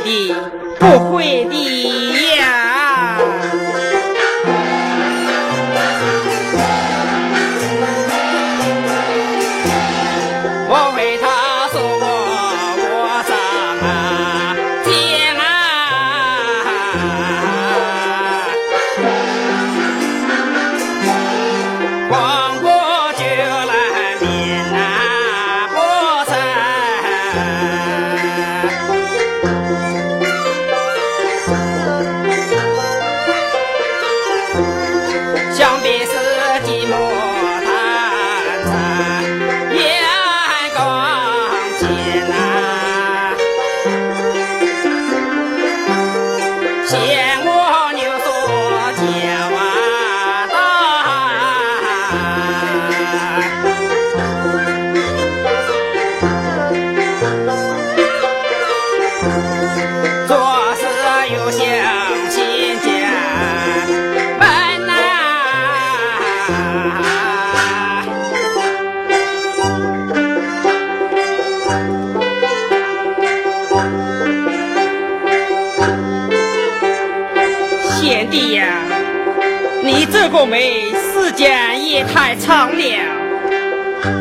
的，不会的呀。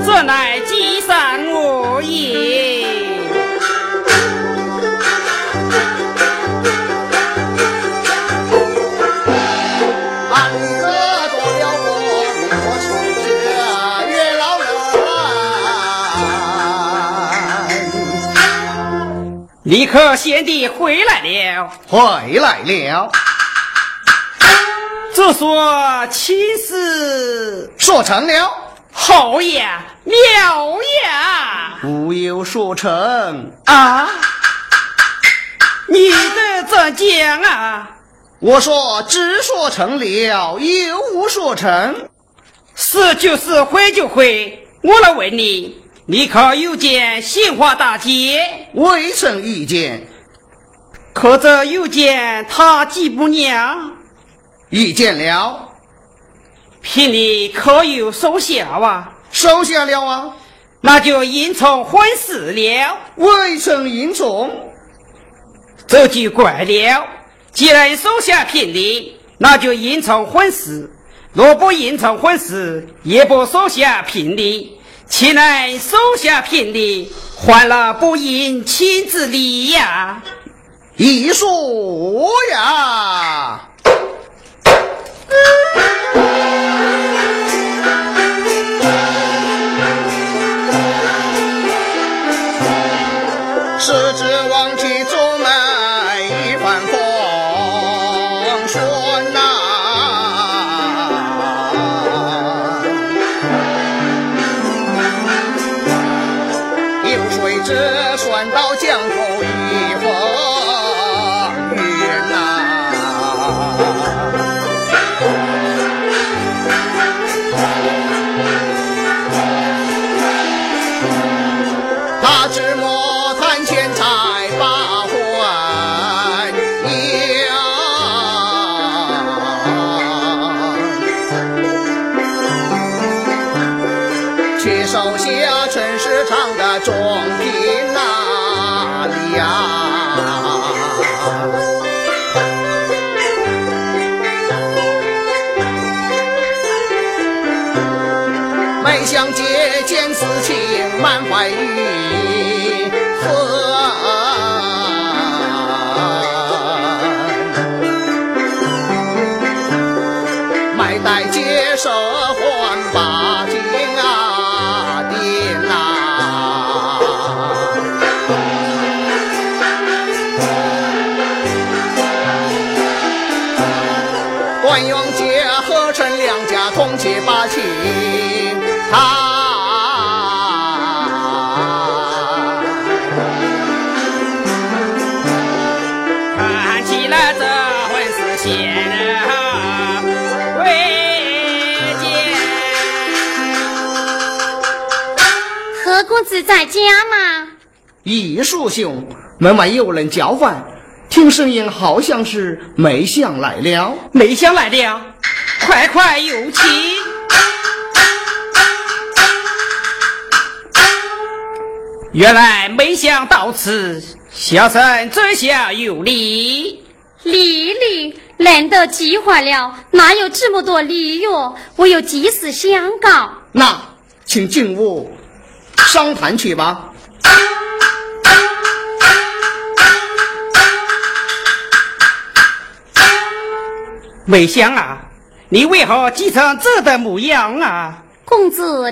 这乃积善恶也。立刻贤弟回来了，回来了。这说亲事说成了，好呀，妙呀，无有说成啊！你的这讲啊？我说只说成了，又无说成。是就是会就会。我来问你，你可有见杏花大姐？未曾遇见。可这又见她继母娘？遇见了。聘礼可有收下啊？收下了啊。那就应从婚事了。未曾应从。这就怪了。既然收下聘礼，那就应从婚事；若不应从婚事，也不收下聘礼。岂能收下聘礼，还了不应亲之礼呀？一说呀。满怀余恨，买代接受还八金啊，爹呐！关永杰合成两家同结在家吗？艺术兄，门外有人叫唤，听声音好像是梅香来了。梅香来了，快快有请。原来梅香到此，小生尊下有礼。礼礼，难得计划了，哪有这么多礼哟？我有急事相告。那，请进屋。商谈去吧，梅香啊，你为何急成这的模样啊？公子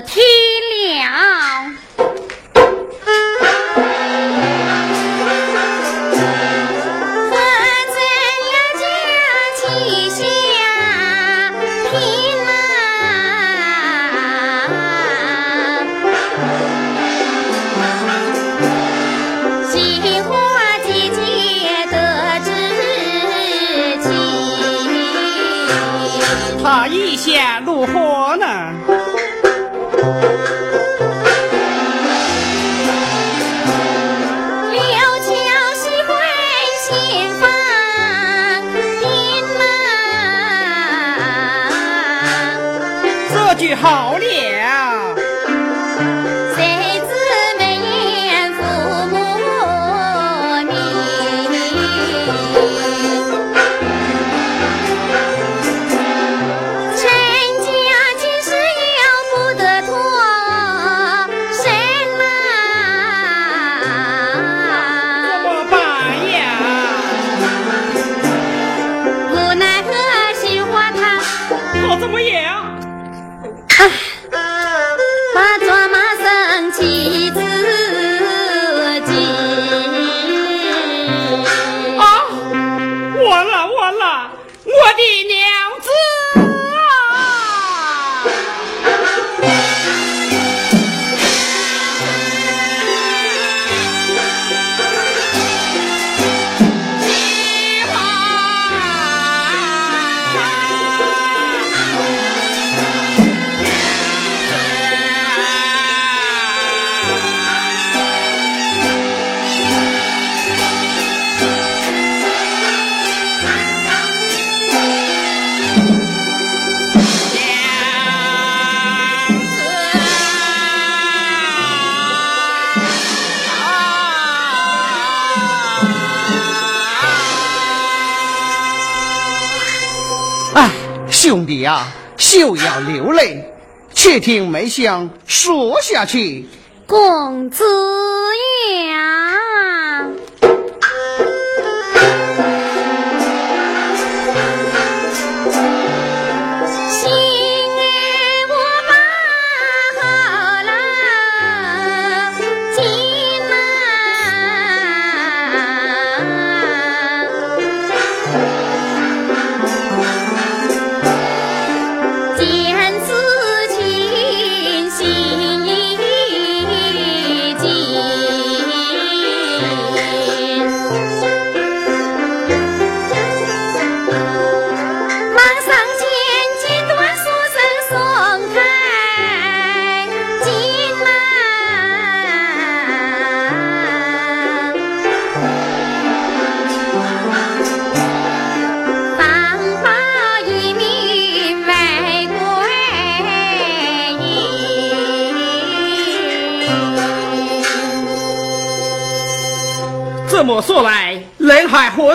意下。如何呢？呀，休要流泪，且听梅香说下去。公子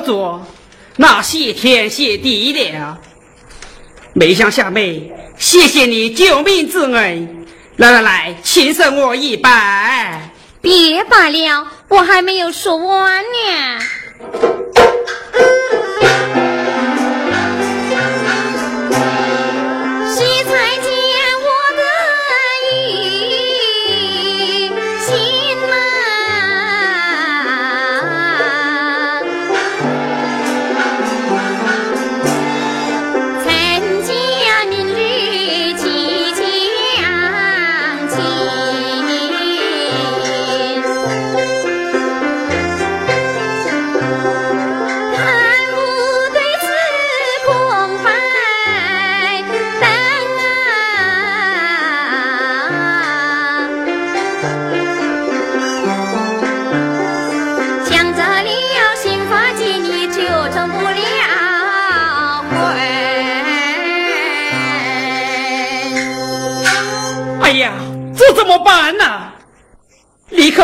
做，那谢天谢地了。梅香小妹，谢谢你救命之恩。来来来，请受我一拜。别罢了，我还没有说完呢。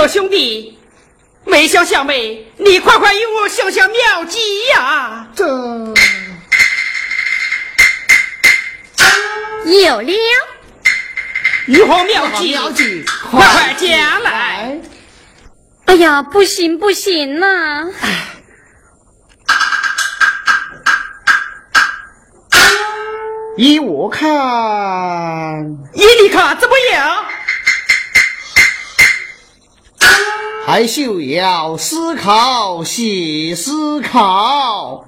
兄弟，梅香小妹，你快快与我想想妙计呀！这有了，如何妙计？妙计，快快讲来！哎呀，不行不行呐！依我看，依你看怎么样？还休要思考，细思考。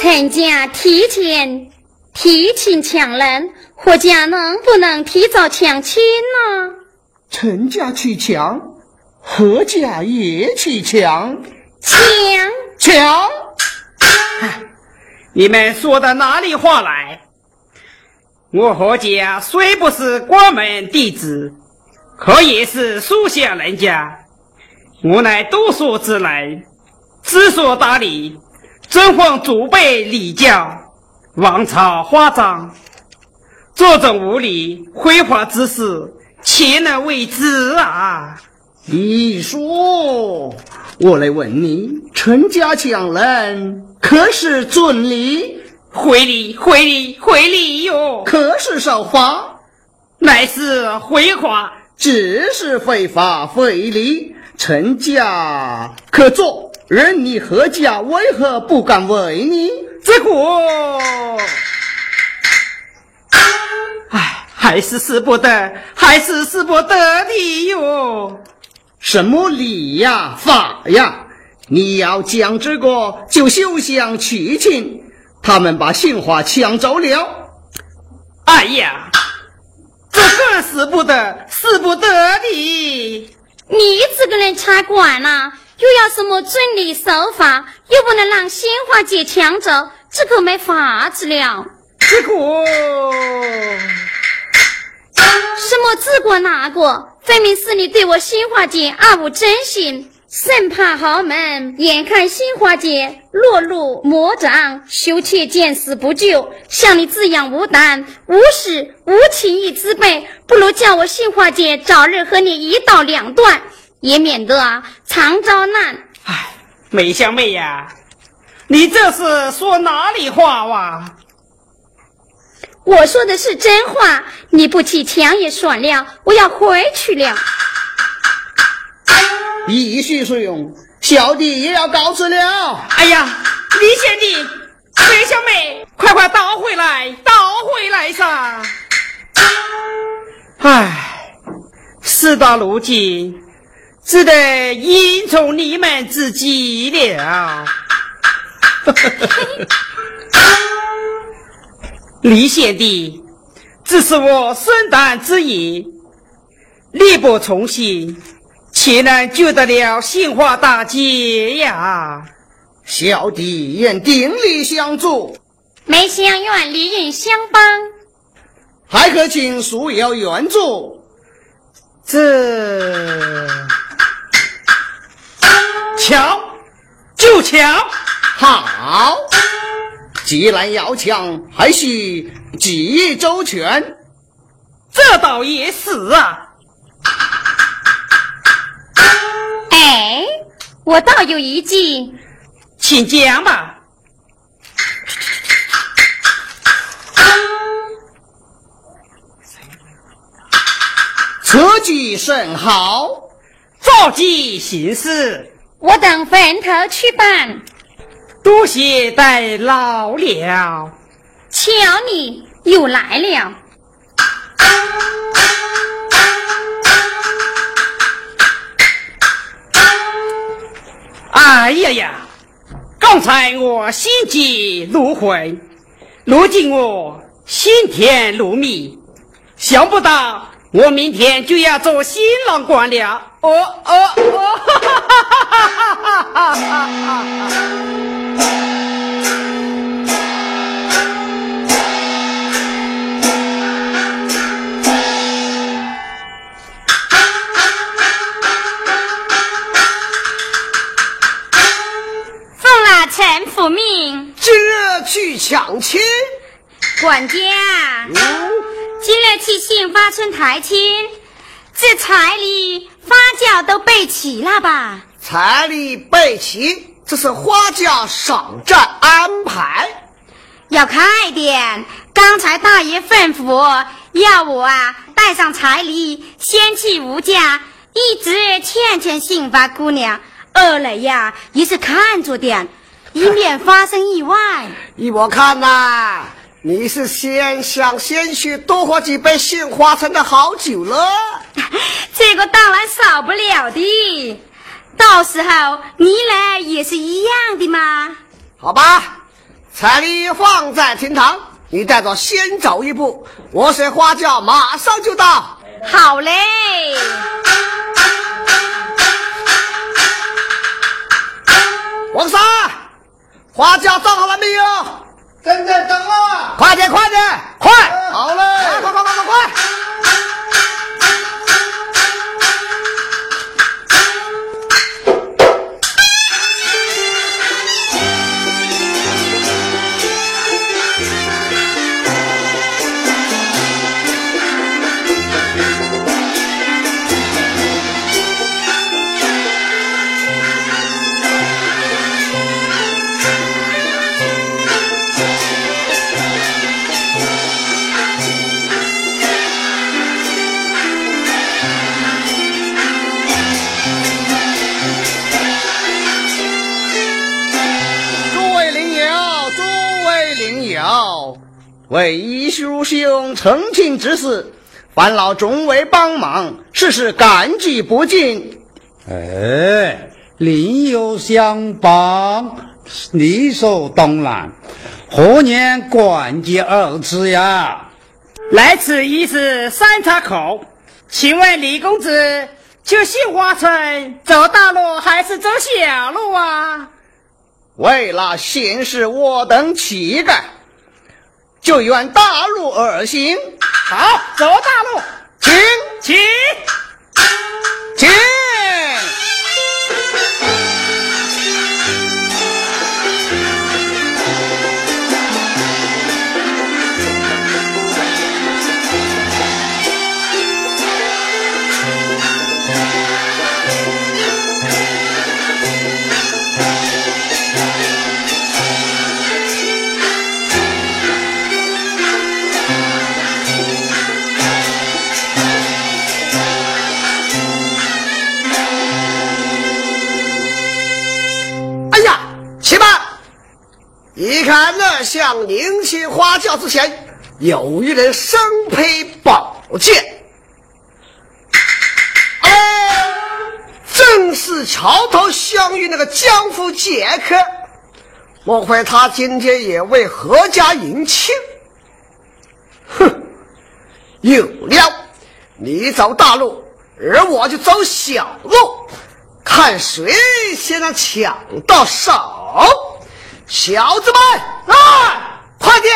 陈家提前提亲强人，何家能不能提早抢亲呢？陈家去抢，何家也去抢，抢抢！你们说的哪里话来？我何家虽不是关门弟子，可也是书香人家。我乃读书之人，知书达理，尊奉祖辈礼教，王朝花章，这种无礼挥霍之事，岂能为之啊？你说，我来问你，陈家将人可是尊礼？回礼，回礼，回礼哟！可是守法，乃是回话，只是非法非礼。臣家可做，任你何家为何不敢为你？这个，唉，还是使不得，还是使不得的哟。什么礼呀法呀？你要讲这个，就休想娶亲。他们把杏花抢走了。哎呀，这更是不得，是不得的。你这个人才管呢，又要什么遵礼守法，又不能让杏花姐抢走，这可没法子了。结果什么这个那个，分明是你对我杏花姐二无真心。生怕豪门眼看杏花姐落入魔掌，羞怯见死不救，像你这样无胆、无耻、无情义之辈，不如叫我杏花姐早日和你一刀两断，也免得啊常遭难。哎，梅香妹呀，你这是说哪里话哇？我说的是真话，你不起强也算了，我要回去了。一叙所用，小弟也要告辞了。哎呀，李贤弟，白小妹，快快倒回来，倒回来噻！唉，事到如今，只得应从你们自己了。李贤弟，这是我生诞之意，力不从心。岂能救得了杏花大姐呀？小弟愿鼎力相助，梅香愿利人相帮，还可请叔要援助。这抢就抢，好！既然要抢，还需计议周全。这倒也是啊。哎，我倒有一计，请讲吧。此计甚好，照计行事。我等分头去办。多谢代劳了。瞧你又来了。哎呀呀！刚才我心急如焚，如今我心甜如蜜，想不到我明天就要做新郎官了。哦哦哦！哈哈哈哈哈哈！哈哈福命，今日去抢亲。管家，今日去杏花村抬亲，这彩礼花轿都备齐了吧？彩礼备齐，这是花轿赏战安排。要快点！刚才大爷吩咐要我啊带上彩礼，先去吴家，一直劝劝杏花姑娘。二来呀，也是看着点。以免发生意外。依我看呐，你是先想先去多喝几杯杏花村的好酒了。这个当然少不了的，到时候你来也是一样的嘛。好吧，彩礼放在厅堂，你带着先走一步，我随花轿马上就到。好嘞。王三。花椒造好了没有？正在等了。快点，快点，快！好嘞，快快快快快！为一叔兄成亲之事，烦劳众位帮忙，事事感激不尽。哎，另有相帮，理所当然。何年冠节二字呀？来此已是三岔口，请问李公子，去杏花村走大路还是走小路啊？为了显示我等气概，就沿大路而行。好，走大路，请请。请。一那像宁青花轿之前有一人身披宝剑，哎，正是桥头相遇那个江湖剑客。莫非他今天也为何家迎亲？哼，有料！你走大路，而我就走小路，看谁先能抢到手。小子们，来，快点！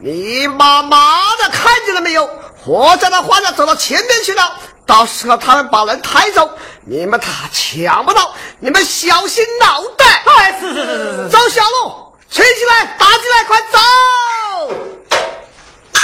你妈妈的看见了没有？活着的花家走到前面去了，到时候他们把人抬走，你们他抢不到，你们小心脑袋！哎，是是是是是，走小路，吹起来，打起来，快走！你。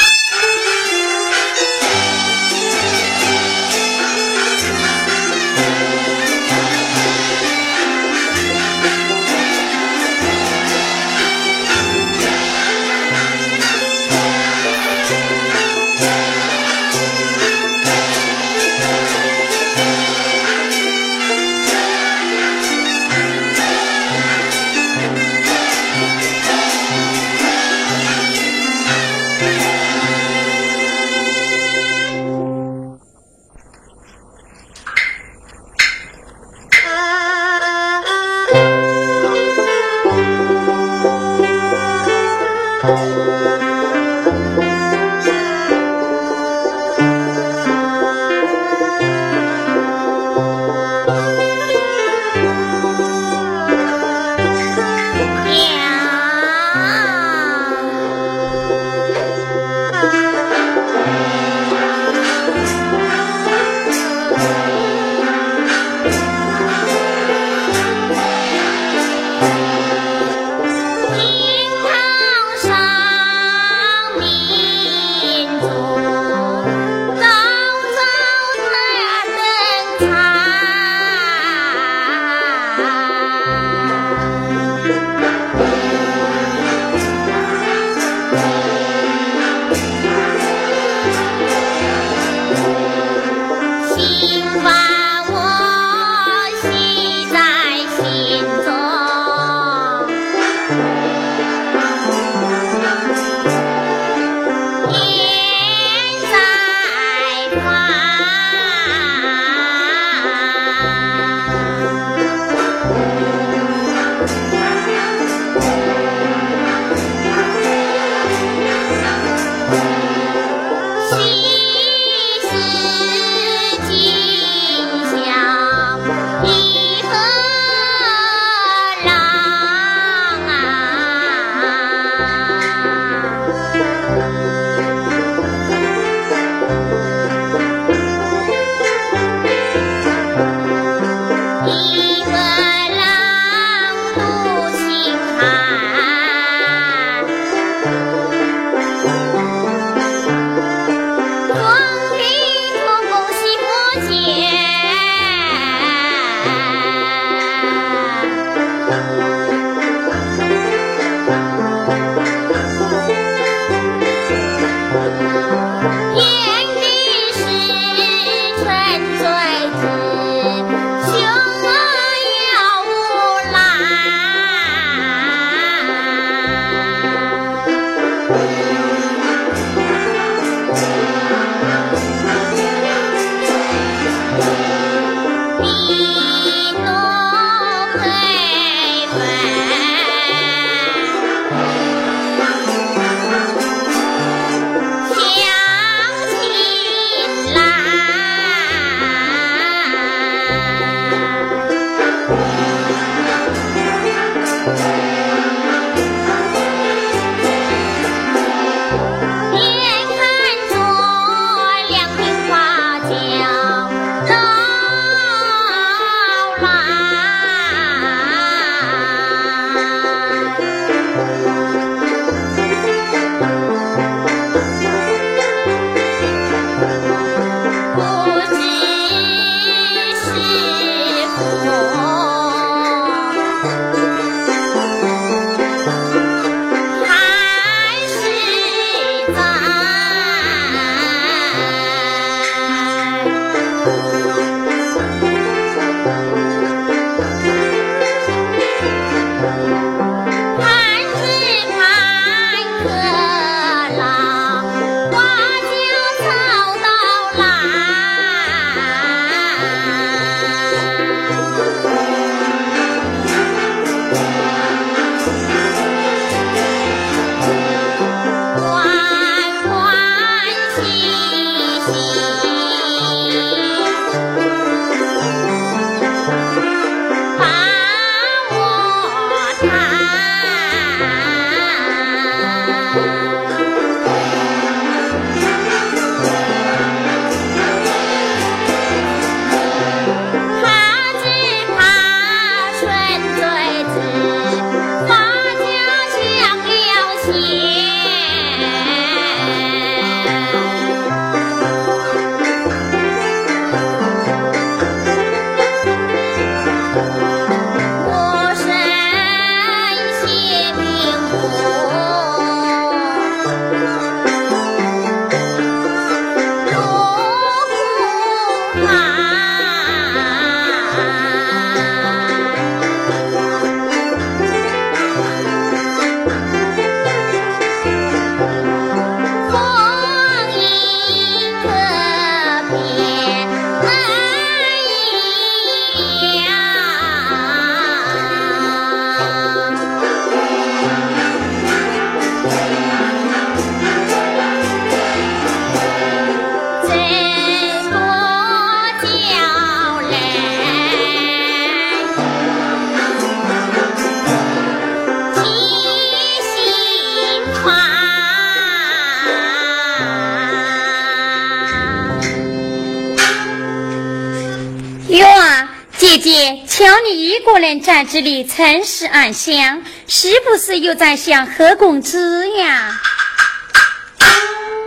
不能在这里沉思暗想，是不是又在想何公子呀？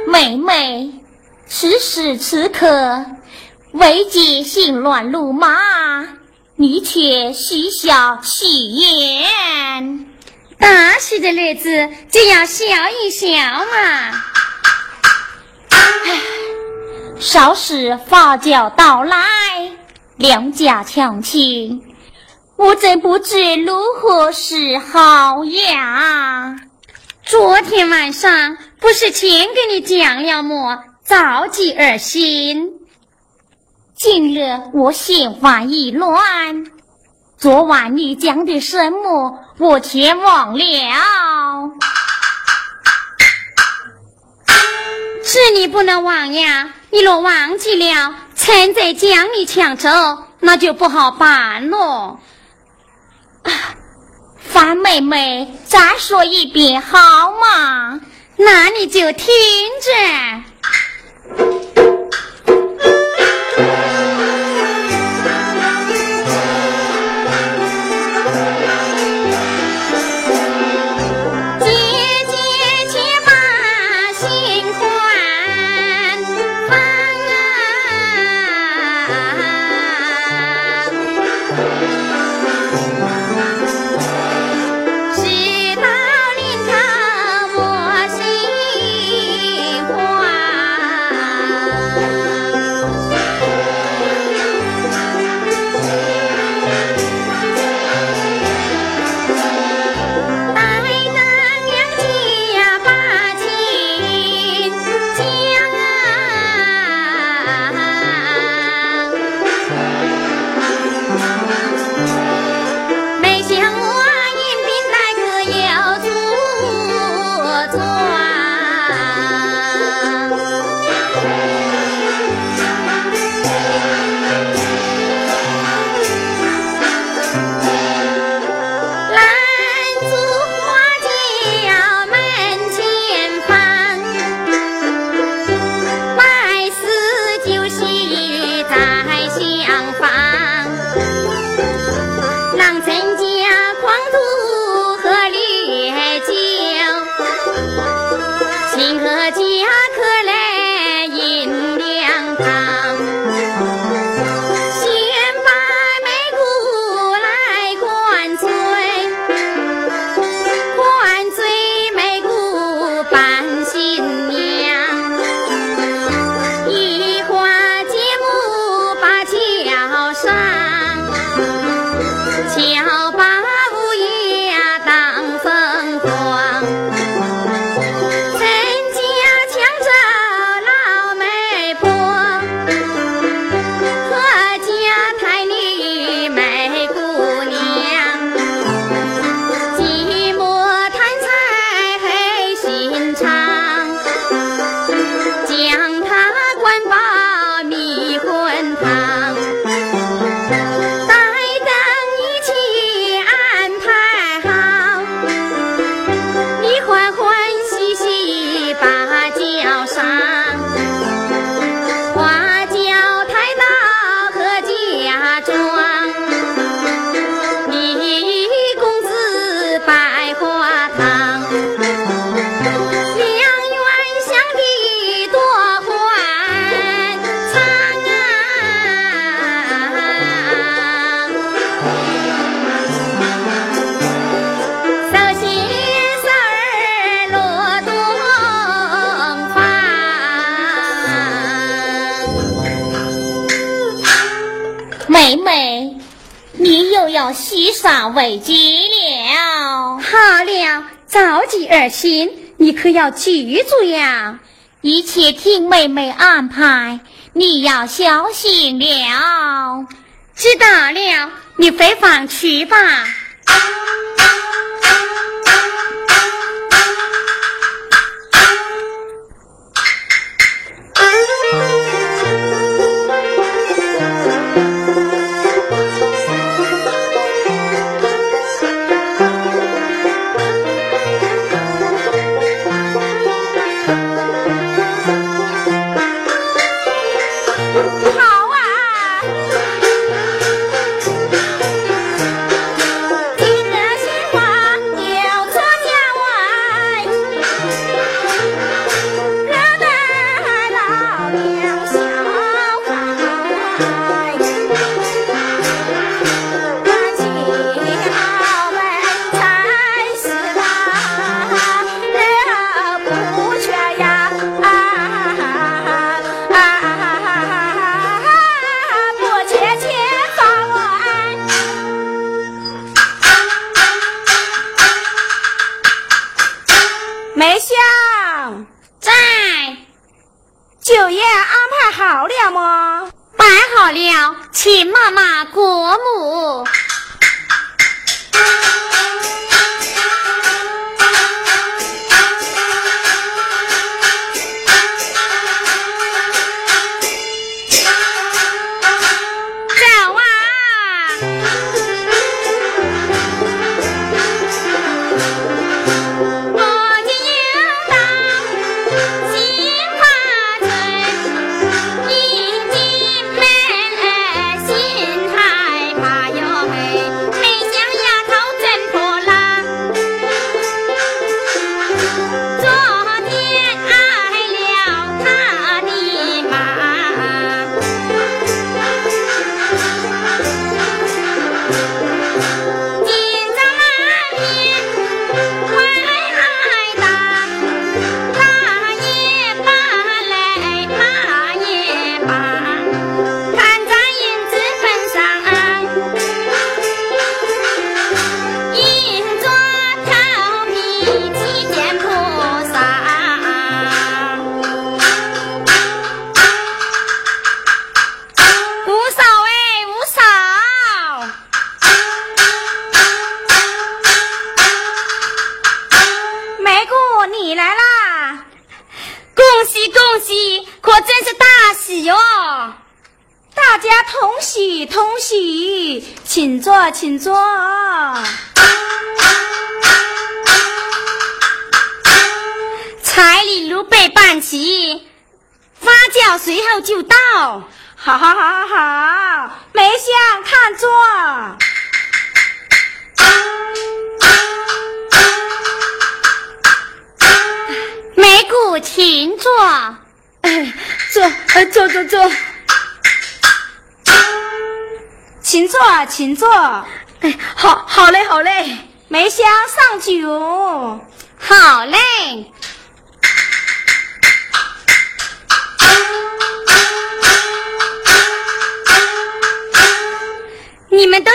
妹妹，此时此刻，为姐心乱如麻，你却嬉笑戏言。大喜的日子就要笑一笑嘛。唉，稍时发轿到来，两家强亲，我真不知如何是好呀。昨天晚上不是前给你讲了么？着急而行。今日我心烦意乱，昨晚你讲的什么？我全忘了。是你不能忘呀！你若忘记了，臣再将你抢走，那就不好办了了。范妹妹，再说一遍好吗？那你就听着。你上为吉了，好了，着急而行，你可要记住呀！一切听妹妹安排，你要小心了。知道了，你回房去吧。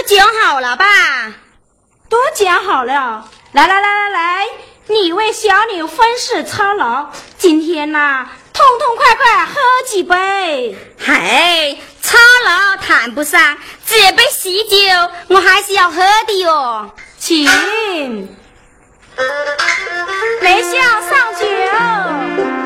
讲好了吧？都讲好了。来来来来来，你为小女婚事操劳，今天呐，痛痛快快喝几杯。嗨。操劳谈不上，这杯喜酒我还是要喝的哟，请梅香上酒。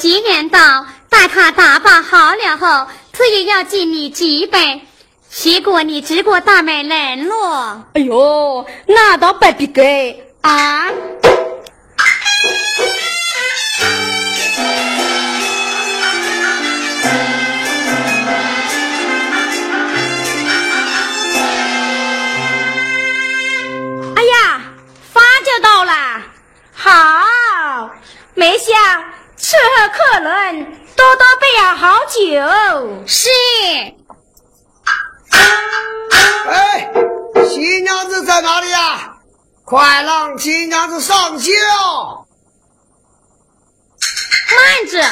几年到，待他打扮好了后，特意要敬你几杯。结果你只顾大美冷落。哎呦，那倒不必给啊！哎呀，发就到了，好，梅香。伺候客人，多多备养好酒。是。哎，新娘子在哪里呀？快让新娘子上轿。慢着，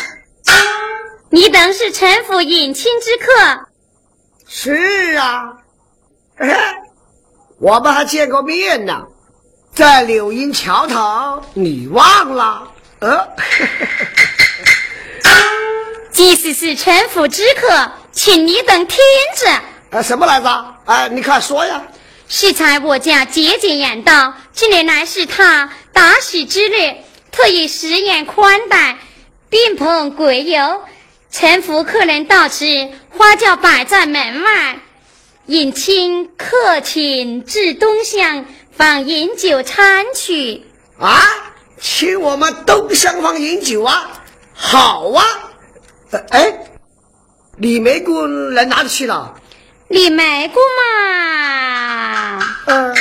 你等是陈府迎亲之客。是啊，我们还见过面呢，在柳荫桥头，你忘了？呃，即使是臣府之客，请你等听着。呃，什么来着？哎，你快说呀！适才我家节俭言道，近年来是他打喜之日，特意食宴宽待，并朋鬼友，臣服客人到此，花轿摆在门外，引亲客请至东厢，放饮酒餐曲。啊，请我们东厢房饮酒啊！好啊！哎，李梅姑人哪里去了？李梅姑嘛，嗯，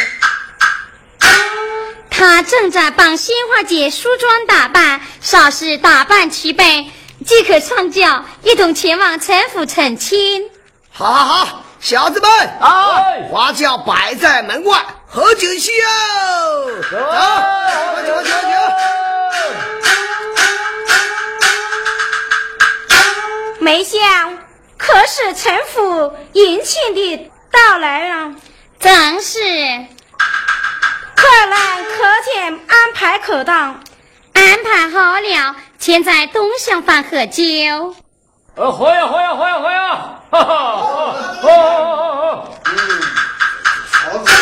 她正在帮新花姐梳妆打扮，稍事打扮齐备，即可上轿，一同前往陈府成亲。好，好，好，小子们啊，花轿摆在门外，喝酒去？哦！走，喝酒，喝酒，喝酒！梅香。可是陈府迎亲的到来啊，正是。客人可见安排可当？安排好了，先在东厢房喝酒。呃，喝呀喝呀喝呀喝呀！哈哈，喝喝喝嗯，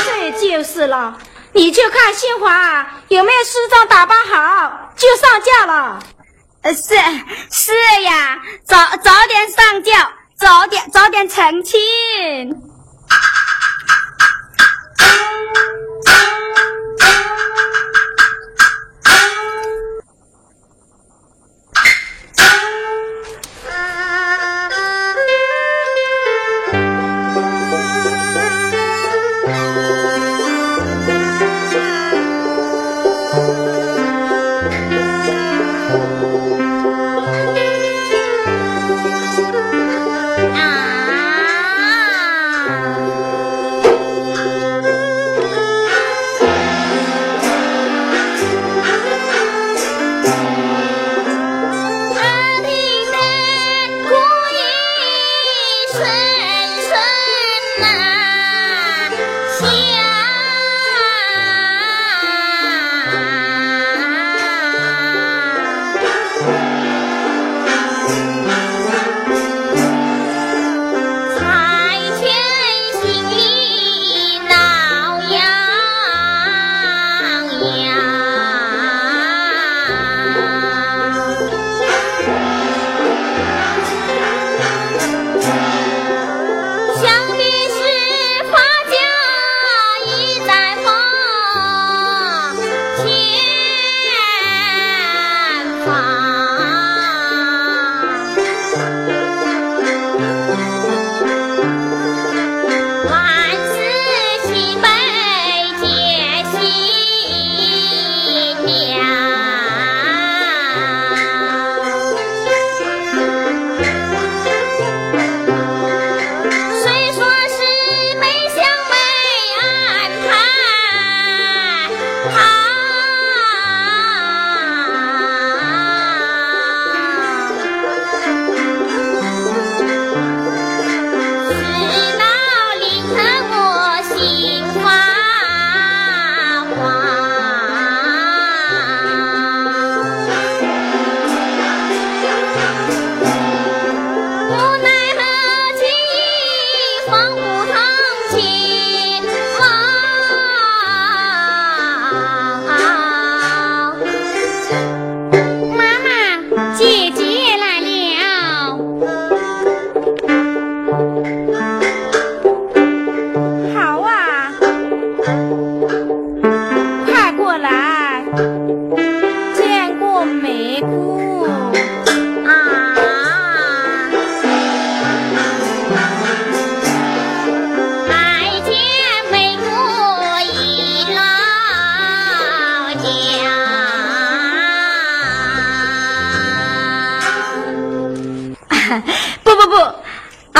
这就是了。你就看新华有没有梳妆打扮好，就上轿了。呃，是是呀，早早点上轿。早点早点成亲。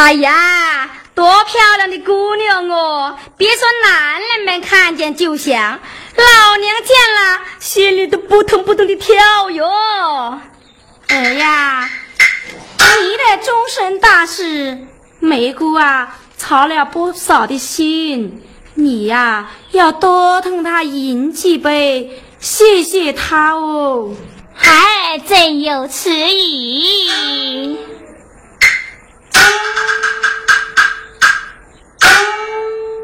哎呀多漂亮的姑娘哦别说男人们看见就想老娘见了心里都扑通扑通的跳哟。哎呀你的终身大事梅姑啊操了不少的心你呀要多疼她饮几杯谢谢她哦。还真有此意。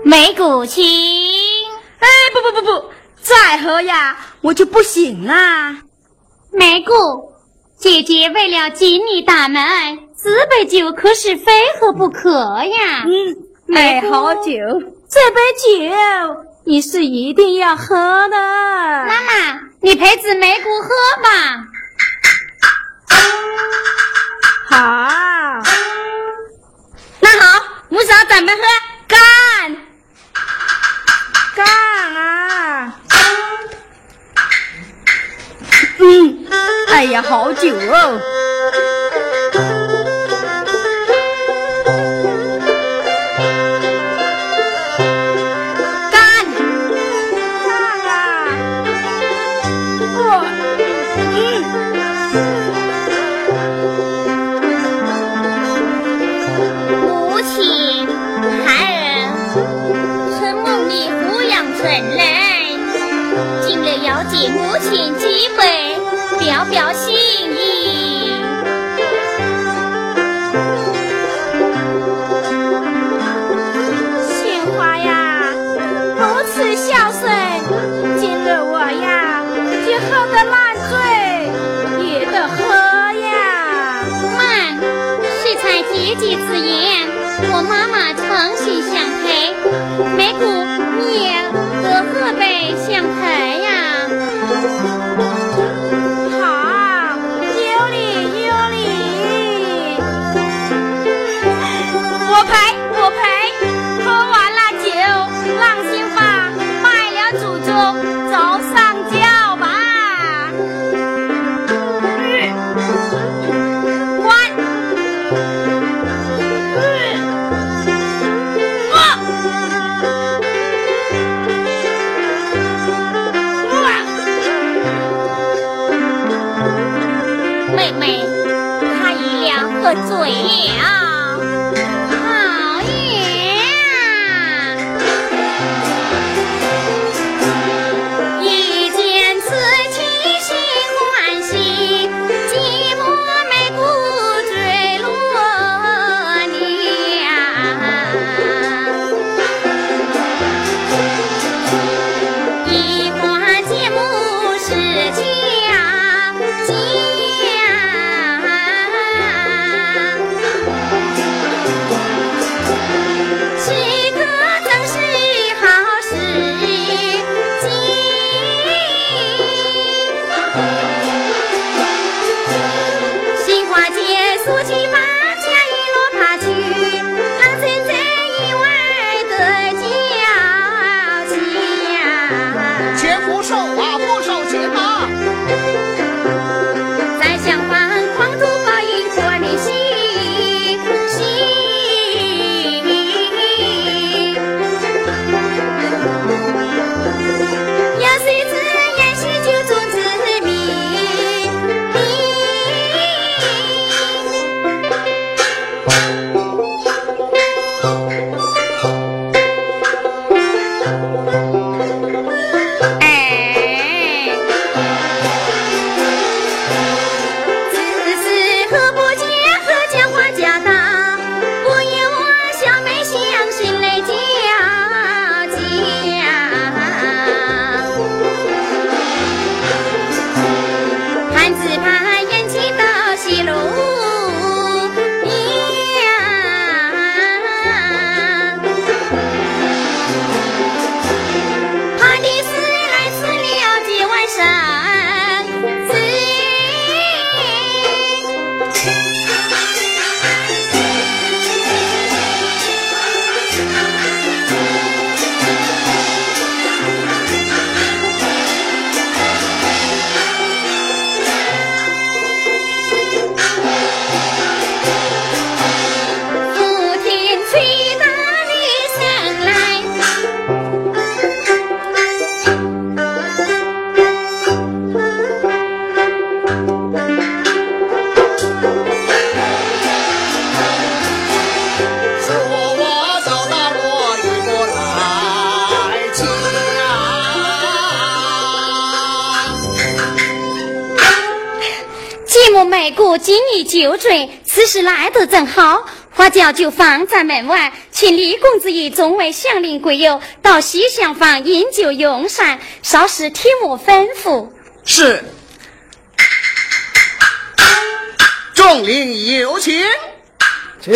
梅谷青，哎，不不不不，再喝呀，我就不行啦。梅姑，姐姐为了敬你大门，这杯酒可是非喝不可呀。嗯，梅好酒，这杯酒你是一定要喝的。妈妈，你陪子梅姑喝吧。好，那好，五嫂咱们喝，干！干啊！嗯，哎呀，好酒哦！几记此言，我妈妈诚心相陪，没姑你也和贺北相陪。正好，花轿就放在门外，请李公子与众位乡邻贵友到西厢房饮酒用膳，稍事听我吩咐。是。众邻有请。请。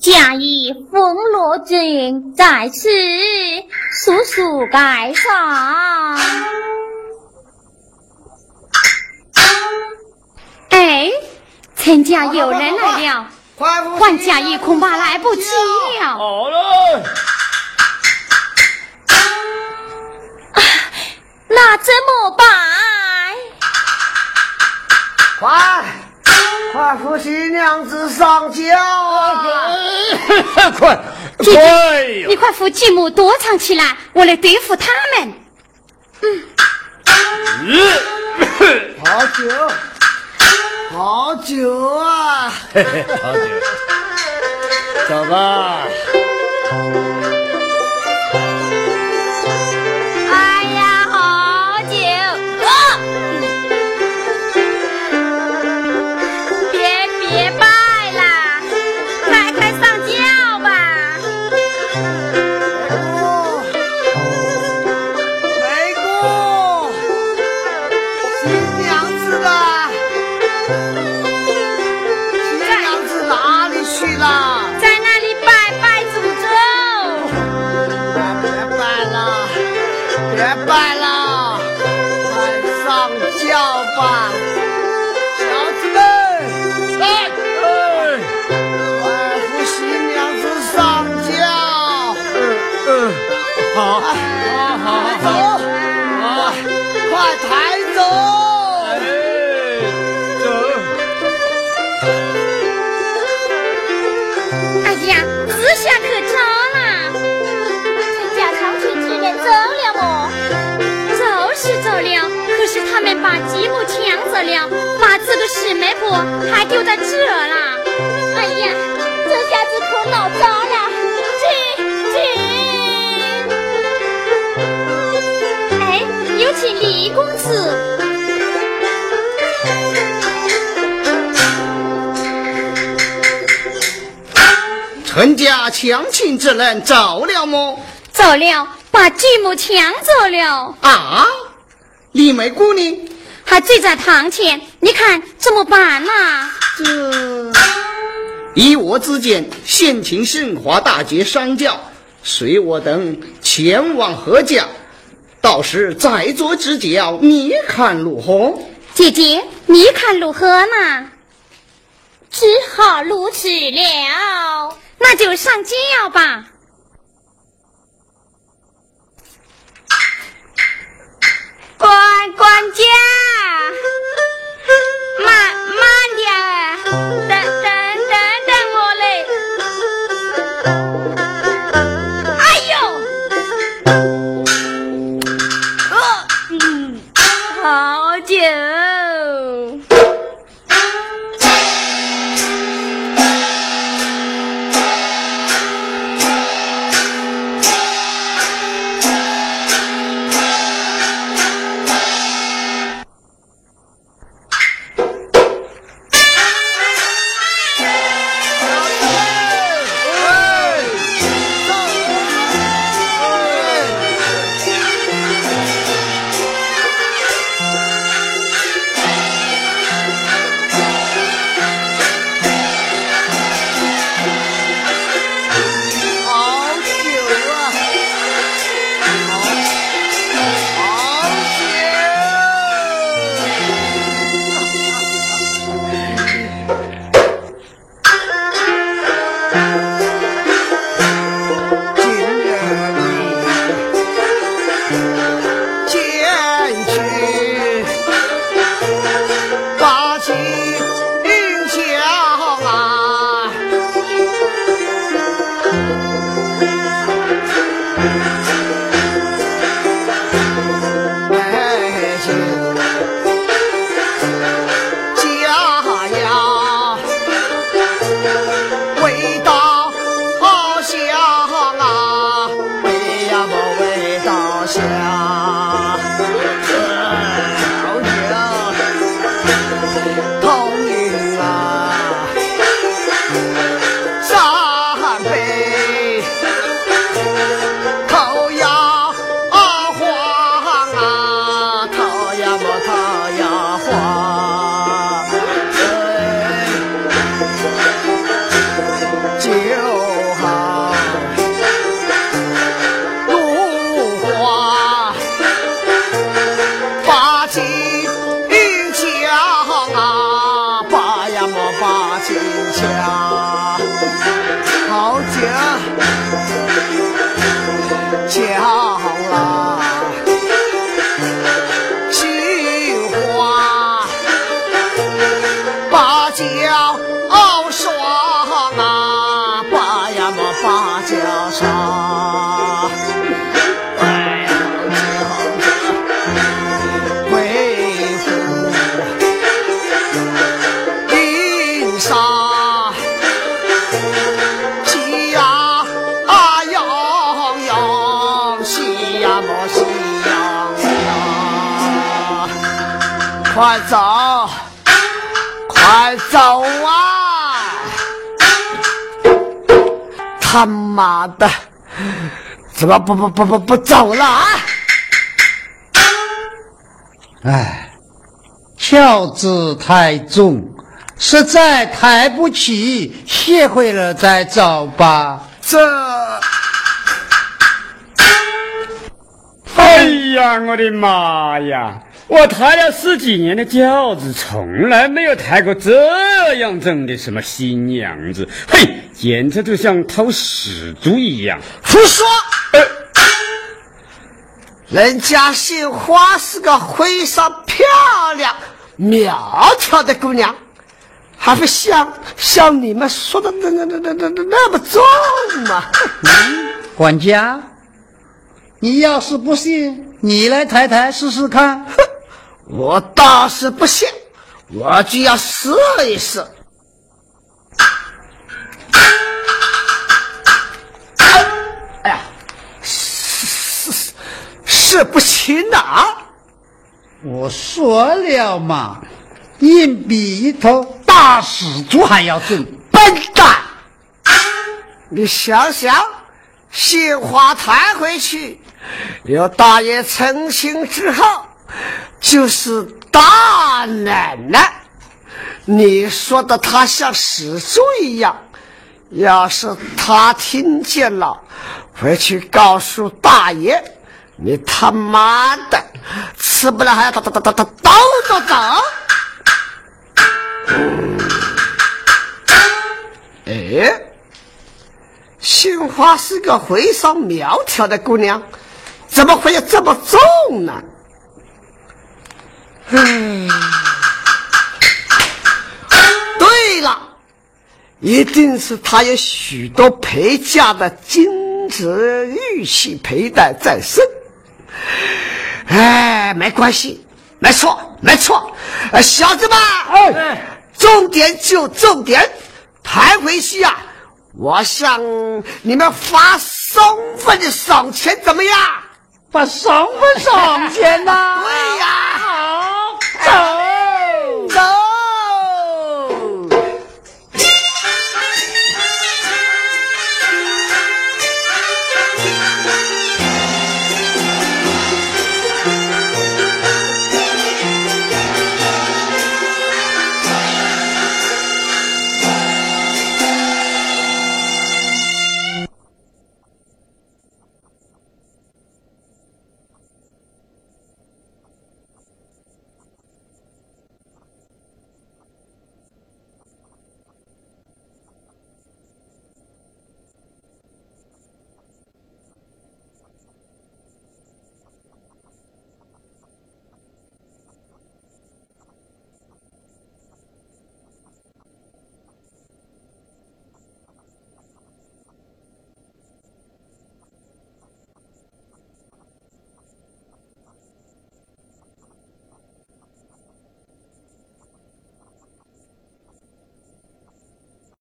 假以风罗君在此，速速盖上。哎，陈家有人来了，换嫁衣恐怕来不及了。好了。那怎么办？快，快扶新娘子上轿啊！快，快呀！你快扶继母躲藏起来，我来对付他们。嗯。好酒，好酒啊！嘿 嘿好酒，走吧。了，把这个师妹婆还丢在这了。哎呀，这下子可闹糟了！这这，哎，有请李公子。陈家强亲之人走了么？走了，把继母抢走了。啊，李梅姑娘。还醉在堂前，你看怎么办呐？这依我之见，先请圣华大姐上轿，随我等前往何家，到时再做指教，你看如何？姐姐，你看如何呢？只好如此了，那就上轿吧。管管家，慢慢点，等等等等我嘞！哎呦，快走，快走啊！他妈的，怎么不不不不不走了啊？哎，轿子太重，实在抬不起，歇会了再走吧。这，哎呀，我的妈呀！我抬了十几年的轿子，从来没有抬过这样正的什么新娘子，嘿，简直就像偷死猪一样。胡说！人家杏花是个非常漂亮、苗条的姑娘，还不像像你们说的那那那那那那那么重吗？管家，你要是不信，你来抬抬试试看。哼，我倒是不信，我就要试一试。哎呀，是是是不行啊！我说了嘛，硬比一头大死猪还要重。笨蛋！你想想，杏花弹回去，有大爷成亲之后，就是大奶奶。你说的他像死猪一样，要是他听见了，回去告诉大爷，你他妈的吃不了还要叨叨叨叨叨叨叨叨。哎，杏花是个非常苗条的姑娘，怎么会有这么重呢？嗯，对了，一定是他有许多陪嫁的金子玉器佩戴在身。哎，没关系，没错，没错，呃，小子们，哎，重点就重点。抬回去啊！我向你们发双份的赏钱，怎么样？把双分上前呐、啊！对呀，好，走。